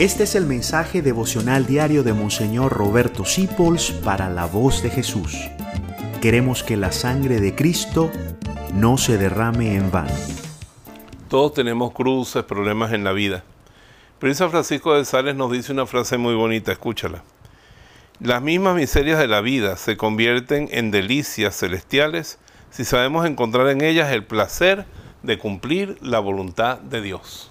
Este es el mensaje devocional diario de Monseñor Roberto Sipols para la voz de Jesús. Queremos que la sangre de Cristo no se derrame en vano. Todos tenemos cruces, problemas en la vida. Pero San Francisco de Sales nos dice una frase muy bonita, escúchala. Las mismas miserias de la vida se convierten en delicias celestiales si sabemos encontrar en ellas el placer de cumplir la voluntad de Dios.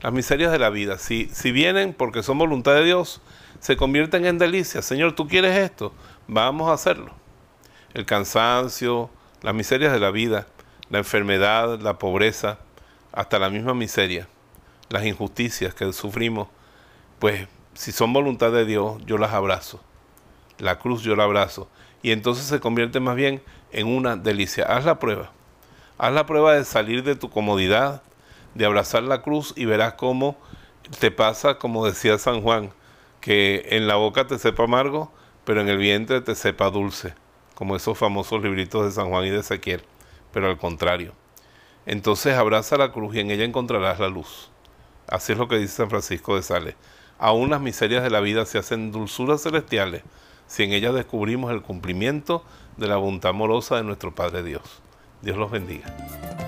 Las miserias de la vida, si, si vienen porque son voluntad de Dios, se convierten en delicias. Señor, tú quieres esto, vamos a hacerlo. El cansancio, las miserias de la vida, la enfermedad, la pobreza, hasta la misma miseria, las injusticias que sufrimos, pues si son voluntad de Dios, yo las abrazo. La cruz yo la abrazo. Y entonces se convierte más bien en una delicia. Haz la prueba. Haz la prueba de salir de tu comodidad, de abrazar la cruz y verás cómo te pasa, como decía San Juan, que en la boca te sepa amargo, pero en el vientre te sepa dulce, como esos famosos libritos de San Juan y de Ezequiel, pero al contrario. Entonces abraza la cruz y en ella encontrarás la luz. Así es lo que dice San Francisco de Sales. Aún las miserias de la vida se hacen dulzuras celestiales si en ellas descubrimos el cumplimiento de la voluntad amorosa de nuestro Padre Dios. Dios los bendiga.